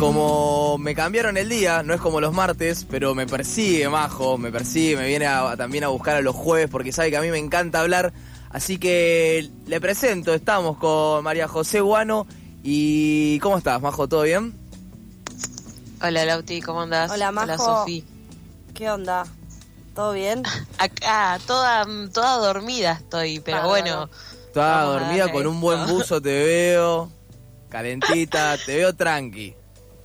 Como me cambiaron el día, no es como los martes, pero me persigue Majo, me persigue, me viene a- también a buscar a los jueves porque sabe que a mí me encanta hablar. Así que le presento, estamos con María José Guano. ¿Y cómo estás, Majo? ¿Todo bien? Hola Lauti, ¿cómo andás? Hola, Majo. Hola Sofi. ¿Qué onda? ¿Todo bien? Acá, toda, toda dormida estoy, pero bueno. Toda dormida con un buen buzo, te veo. Calentita, te veo tranqui.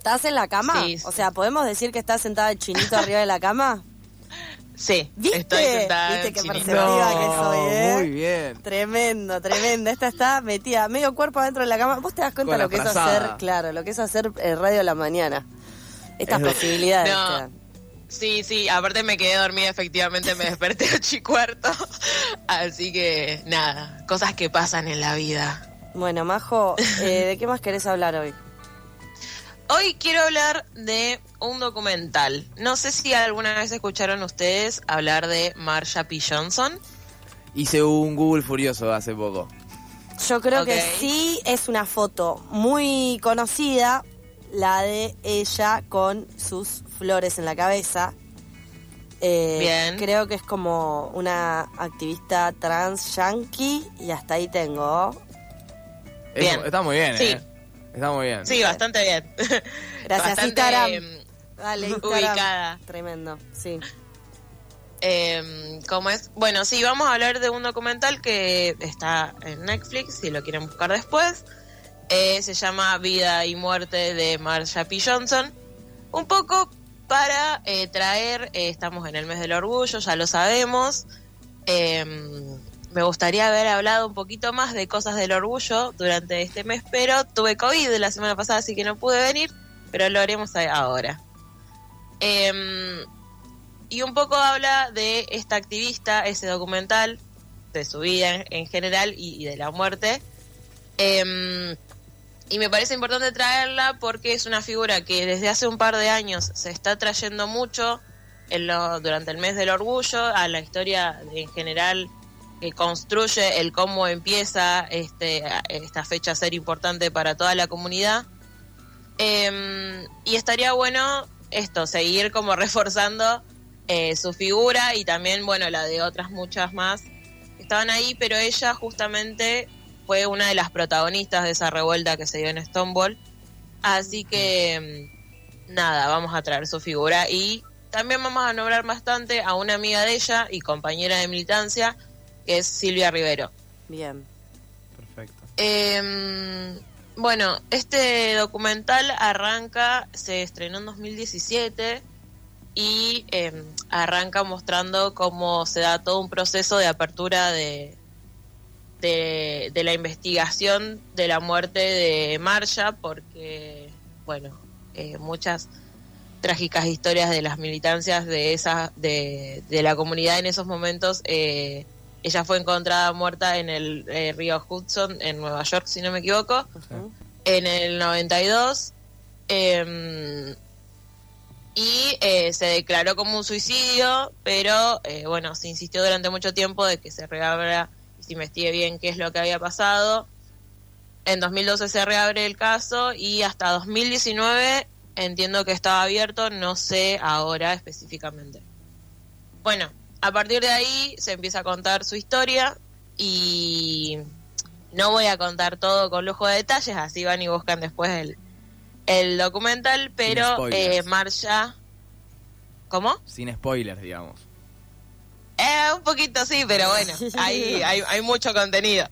¿Estás en la cama? Sí, sí. O sea, ¿podemos decir que estás sentada el chinito arriba de la cama? Sí, ¿Viste? estoy sentada ¿Viste qué perceptiva que soy, eh? Muy bien. Tremendo, tremendo. Esta está metida medio cuerpo adentro de la cama. ¿Vos te das cuenta Con lo que es hacer, claro, lo que es hacer eh, radio a la mañana? Estas Es- posibilidades. No. Sí, sí, aparte me quedé dormida, efectivamente me desperté a ocho y cuarto. Así que nada, cosas que pasan en la vida. Bueno, Majo, eh, ¿de qué más querés hablar hoy? Hoy quiero hablar de un documental. No sé si alguna vez escucharon ustedes hablar de Marsha P. Johnson. Hice un Google furioso hace poco. Yo creo que sí es una foto muy conocida, la de ella con sus flores en la cabeza. Eh, Bien. Creo que es como una activista trans yankee y hasta ahí tengo. Bien. está muy bien, Sí. ¿eh? Está muy bien. Sí, bastante bien. Gracias, Bastante, Instagram. em, Dale, Instagram. ubicada. Tremendo, sí. Eh, ¿Cómo es? Bueno, sí, vamos a hablar de un documental que está en Netflix, si lo quieren buscar después. Eh, se llama Vida y Muerte de Marsha P. Johnson. Un poco para eh, traer, eh, estamos en el mes del orgullo, ya lo sabemos. Eh, me gustaría haber hablado un poquito más de cosas del orgullo durante este mes, pero tuve COVID la semana pasada, así que no pude venir, pero lo haremos ahora. Em, y un poco habla de esta activista, ese documental, de su vida en, en general y, y de la muerte. Em, y me parece importante traerla porque es una figura que desde hace un par de años se está trayendo mucho en lo- durante el mes del orgullo, a la historia en general que construye el cómo empieza este, esta fecha a ser importante para toda la comunidad. Em, y estaría bueno esto, seguir como reforzando eh, su figura y también, bueno, la de otras muchas más que estaban ahí, pero ella justamente fue una de las protagonistas de esa revuelta que se dio en Stonewall. Así que, mm, nada, vamos a traer su figura y también vamos a nombrar bastante a una amiga de ella y compañera de militancia, que es Silvia Rivero. Bien. Perfecto. Eh, bueno, este documental arranca, se estrenó en 2017 y eh, arranca mostrando cómo se da todo un proceso de apertura de, de, de la investigación de la muerte de Marsha, porque, bueno, eh, muchas trágicas historias de las militancias de esa de, de la comunidad en esos momentos eh, ella fue encontrada muerta en el eh, río Hudson en Nueva York si no me equivoco en el 92 eh, y eh, se declaró como un suicidio pero eh, bueno se insistió durante mucho tiempo de que se reabra y se investigue bien qué es lo que había pasado en 2012 se reabre el caso y hasta 2019 entiendo que estaba abierto, no sé ahora específicamente. Bueno, a partir de ahí se empieza a contar su historia y no voy a contar todo con lujo de detalles, así van y buscan después el, el documental, pero eh, Marsha... ¿Cómo? Sin spoilers, digamos. Eh, un poquito sí, pero bueno, hay, hay, hay mucho contenido.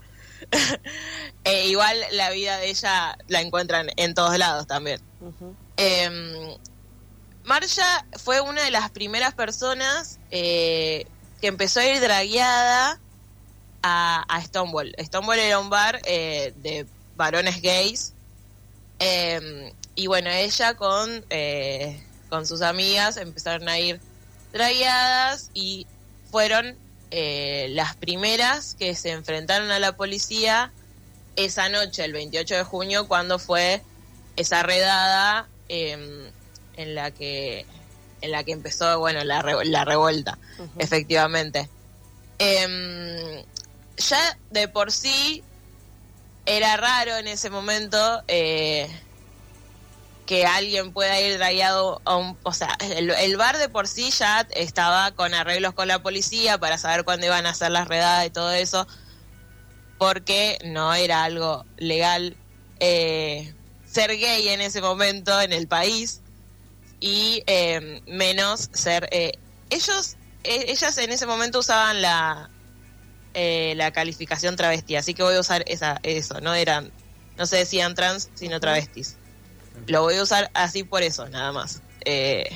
Eh, igual la vida de ella la encuentran en todos lados también. Eh, Marsha fue una de las primeras personas eh, que empezó a ir dragueada a, a Stonewall. Stonewall era un bar eh, de varones gays. Eh, y bueno, ella con eh, con sus amigas empezaron a ir traíadas y fueron las primeras que se enfrentaron a la policía esa noche, el 28 de junio, cuando fue esa redada em, en la que en la que empezó bueno la, la revuelta, efectivamente. Em, ya de por sí era raro en ese momento eh, que alguien pueda ir dragado a un... O sea, el, bar de por sí ya estaba con arreglos con la policía para saber cuándo iban a hacer las redadas y todo eso, porque no era algo legal eh, ser gay en ese momento en el país y eh, menos ser... ellos, ellas en ese momento usaban la, eh, la calificación travesti, así que voy a usar esa, eso, no eran, no se decían trans, sino travestis. Lo voy a usar así por eso, nada más. Eh,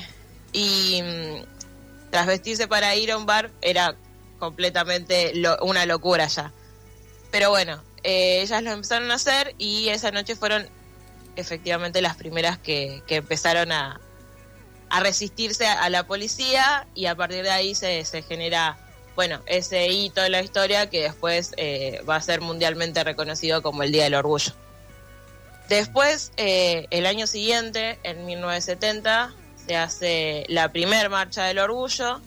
y mm, transvestirse para ir a un bar era completamente una locura ya. Pero bueno, eh, ellas lo empezaron a hacer y esa noche fueron efectivamente las primeras que, empezaron a, a resistirse a, la policía y a partir de ahí se, se genera bueno, ese hito de la historia que después eh, va a ser mundialmente reconocido como el Día del Orgullo. Después, eh, el año siguiente, en 1970, se hace la primer marcha del orgullo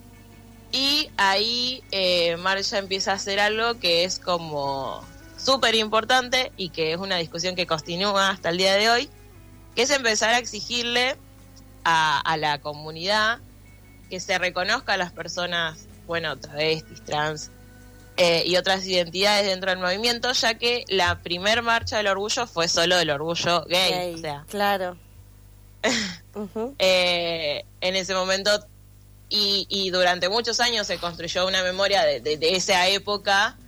y ahí eh, Marcha empieza a hacer algo que es como súper importante y que es una discusión que continúa hasta el día de hoy, que es empezar a exigirle a, a la comunidad que se reconozca a las personas bueno, travestis, trans eh, y otras identidades dentro del movimiento, ya que la primer marcha del orgullo fue solo del orgullo gay. o sea. Claro. Eh, en ese momento, y, durante muchos años se construyó una memoria de, esa época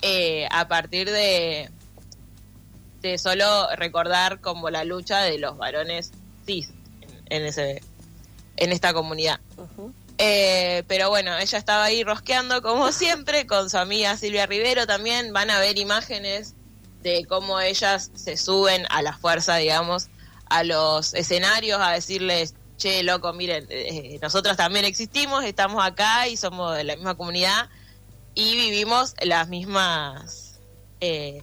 eh, a partir de, de solo recordar como la lucha de los varones cis en, ese, en esta comunidad. Eh, pero bueno, ella estaba ahí rosqueando como siempre con su amiga Silvia Rivero también. Van a ver imágenes de cómo ellas se suben a la fuerza, digamos, a los escenarios a decirles, che, loco, miren, eh, nosotros también existimos, estamos acá y somos de la misma comunidad y vivimos las mismas eh,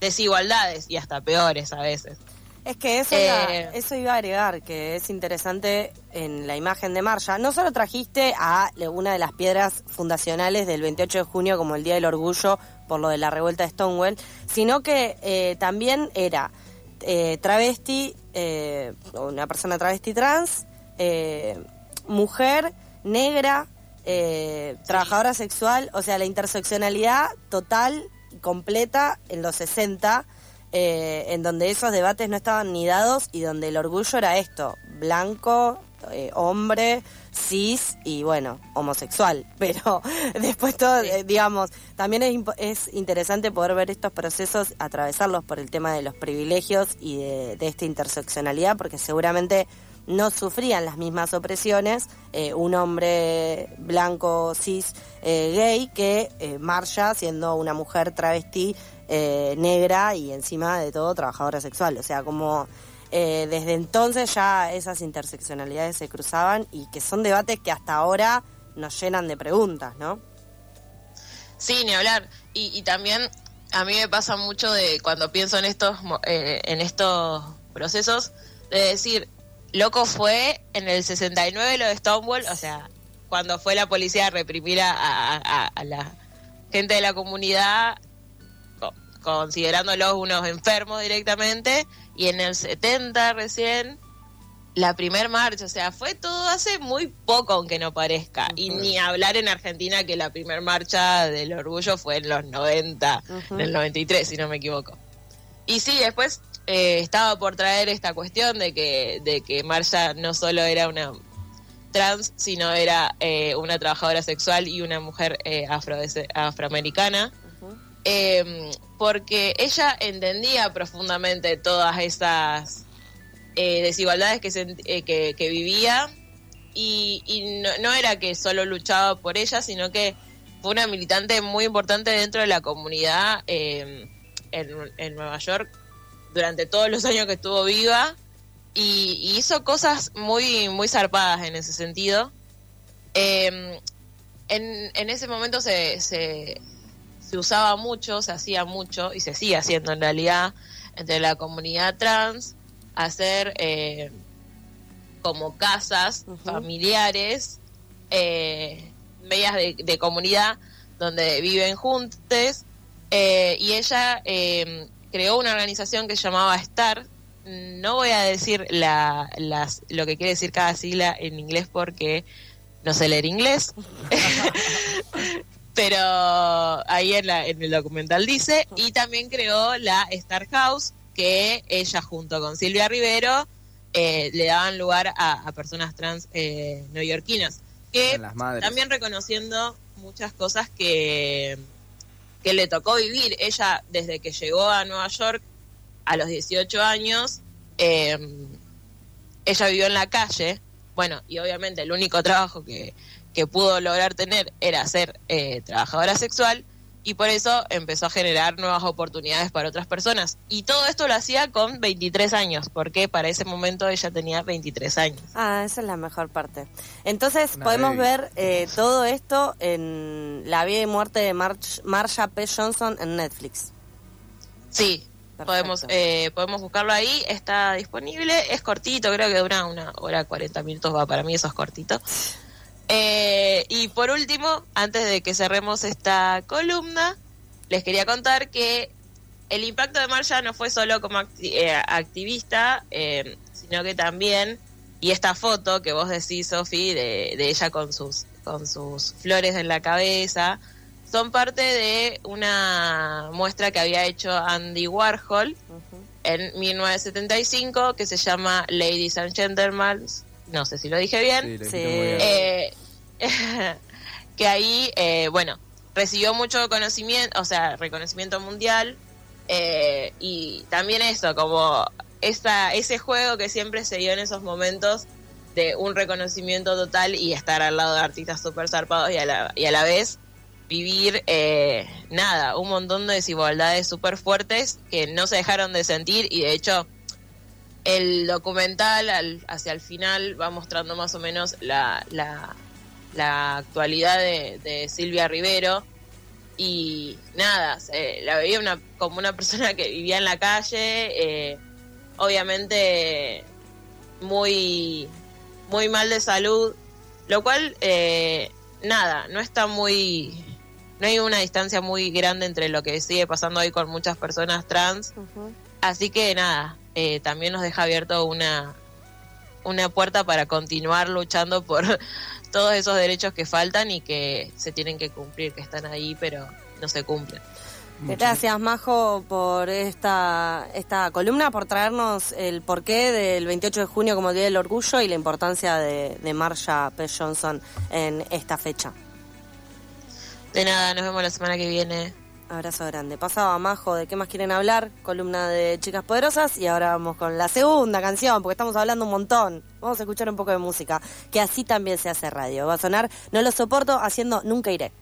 desigualdades y hasta peores a veces. Es que eso, iba, eh, eso iba a agregar, que es interesante en la imagen de Marja. No solo trajiste a una de las piedras fundacionales del 28 de junio como el Día del Orgullo por lo de la revuelta de Stonewall, sino que eh, también era eh, travesti, una persona travesti trans, mujer, negra, trabajadora sexual, o sea, la interseccionalidad total y completa en los 60 eh, en donde esos debates no estaban ni dados y donde el orgullo era esto, blanco, eh, hombre, cis y bueno, homosexual. Pero después todo, eh, digamos, también es, es, interesante poder ver estos procesos, atravesarlos por el tema de los privilegios y de, esta interseccionalidad, porque seguramente no sufrían las mismas opresiones un hombre blanco, cis, gay, que Marcia siendo una mujer travesti eh, negra y encima de todo trabajadora sexual. O sea, como eh, desde entonces ya esas interseccionalidades se cruzaban y que son debates que hasta ahora nos llenan de preguntas, ¿no? Sí, ni hablar. Y, también a mí me pasa mucho de cuando pienso en estos, eh, en estos procesos, de decir, loco fue en el 69 lo de Stonewall, o sea, cuando fue la policía a reprimir a la gente de la comunidad considerándolos unos enfermos directamente, y en el 70 recién la primer marcha, o sea, fue todo hace muy poco, aunque no parezca, y ni hablar en Argentina que la primer marcha del orgullo fue en los 90, en el 93, si no me equivoco. Y sí, después eh, estaba por traer esta cuestión de que, de que Marcha no solo era una trans, sino era eh, una trabajadora sexual y una mujer eh, afro, afroamericana. Eh, porque ella entendía profundamente todas esas eh, desigualdades que, eh, que, vivía y, no, era que solo luchaba por ella, sino que fue una militante muy importante dentro de la comunidad em, en, Nueva York durante todos los años que estuvo viva y, hizo cosas muy, muy zarpadas en ese sentido. Em, en, en, ese momento se, se, se, usaba mucho, se hacía mucho, y se sigue haciendo en realidad, entre la comunidad trans, hacer eh, como casas familiares, eh, medias de, comunidad, donde viven juntos. Eh, y ella em, creó una organización que se llamaba STAR, no voy a decir la, las, lo que quiere decir cada sigla en inglés porque no sé leer inglés. Pero ahí en, la, en el documental dice. Y también creó la Star House, que ella junto con Silvia Rivero eh, le daban lugar a, personas trans eh, neoyorquinas. Que también reconociendo muchas cosas que, que le tocó vivir. Ella, desde que llegó a Nueva York, a los 18 años, em, ella vivió en la calle, bueno, y obviamente el único trabajo que, que pudo lograr tener era ser eh, trabajadora sexual, y por eso empezó a generar nuevas oportunidades para otras personas. Y todo esto lo hacía con 23 años, porque para ese momento ella tenía 23 años. Ah, esa es la mejor parte. Entonces podemos ver eh, todo esto en La vida y muerte de Marsha P. Johnson en Netflix. Sí, Podemos, eh, podemos buscarlo ahí, está disponible, es cortito, creo que dura una hora 40 minutos, va, para mí eso es cortito. Eh, y por último, antes de que cerremos esta columna, les quería contar que el impacto de Marsha no fue solo como eh, activista, sino que también, y esta foto que vos decís, Sofi, de, de ella con sus, con sus flores en la cabeza, son parte de una muestra que había hecho Andy Warhol en 1975 que se llama Ladies and Gentlemen, no sé si lo dije bien, eh, que ahí, eh, bueno, recibió mucho conocimiento, o sea, reconocimiento mundial eh, y también eso, como esa, ese juego que siempre se dio en esos momentos de un reconocimiento total y estar al lado de artistas súper zarpados y a la, y a la vez vivir eh, nada, un montón de desigualdades súper fuertes que no se dejaron de sentir y de hecho el documental hacia el final va mostrando más o menos la, la, actualidad de, Silvia Rivero y nada, la veía una, como una persona que vivía en la calle, eh, obviamente muy, muy mal de salud, lo cual eh, nada, no está muy no hay una distancia muy grande entre lo que sigue pasando hoy con muchas personas trans. Así que nada, eh, también nos deja abierto una, una puerta para continuar luchando por todos esos derechos que faltan y que se tienen que cumplir, que están ahí, pero no se cumplen. Gracias, Majo, por esta, esta columna, por traernos el porqué del 28 de junio como Día del Orgullo y la importancia de, de Marsha P. Johnson en esta fecha. De nada, nos vemos la semana que viene. Abrazo grande. Pasaba Majo de qué más quieren hablar, columna de Chicas Poderosas y ahora vamos con la segunda canción porque estamos hablando un montón. Vamos a escuchar un poco de música, que así también se hace radio. Va a sonar No lo soporto haciendo Nunca iré.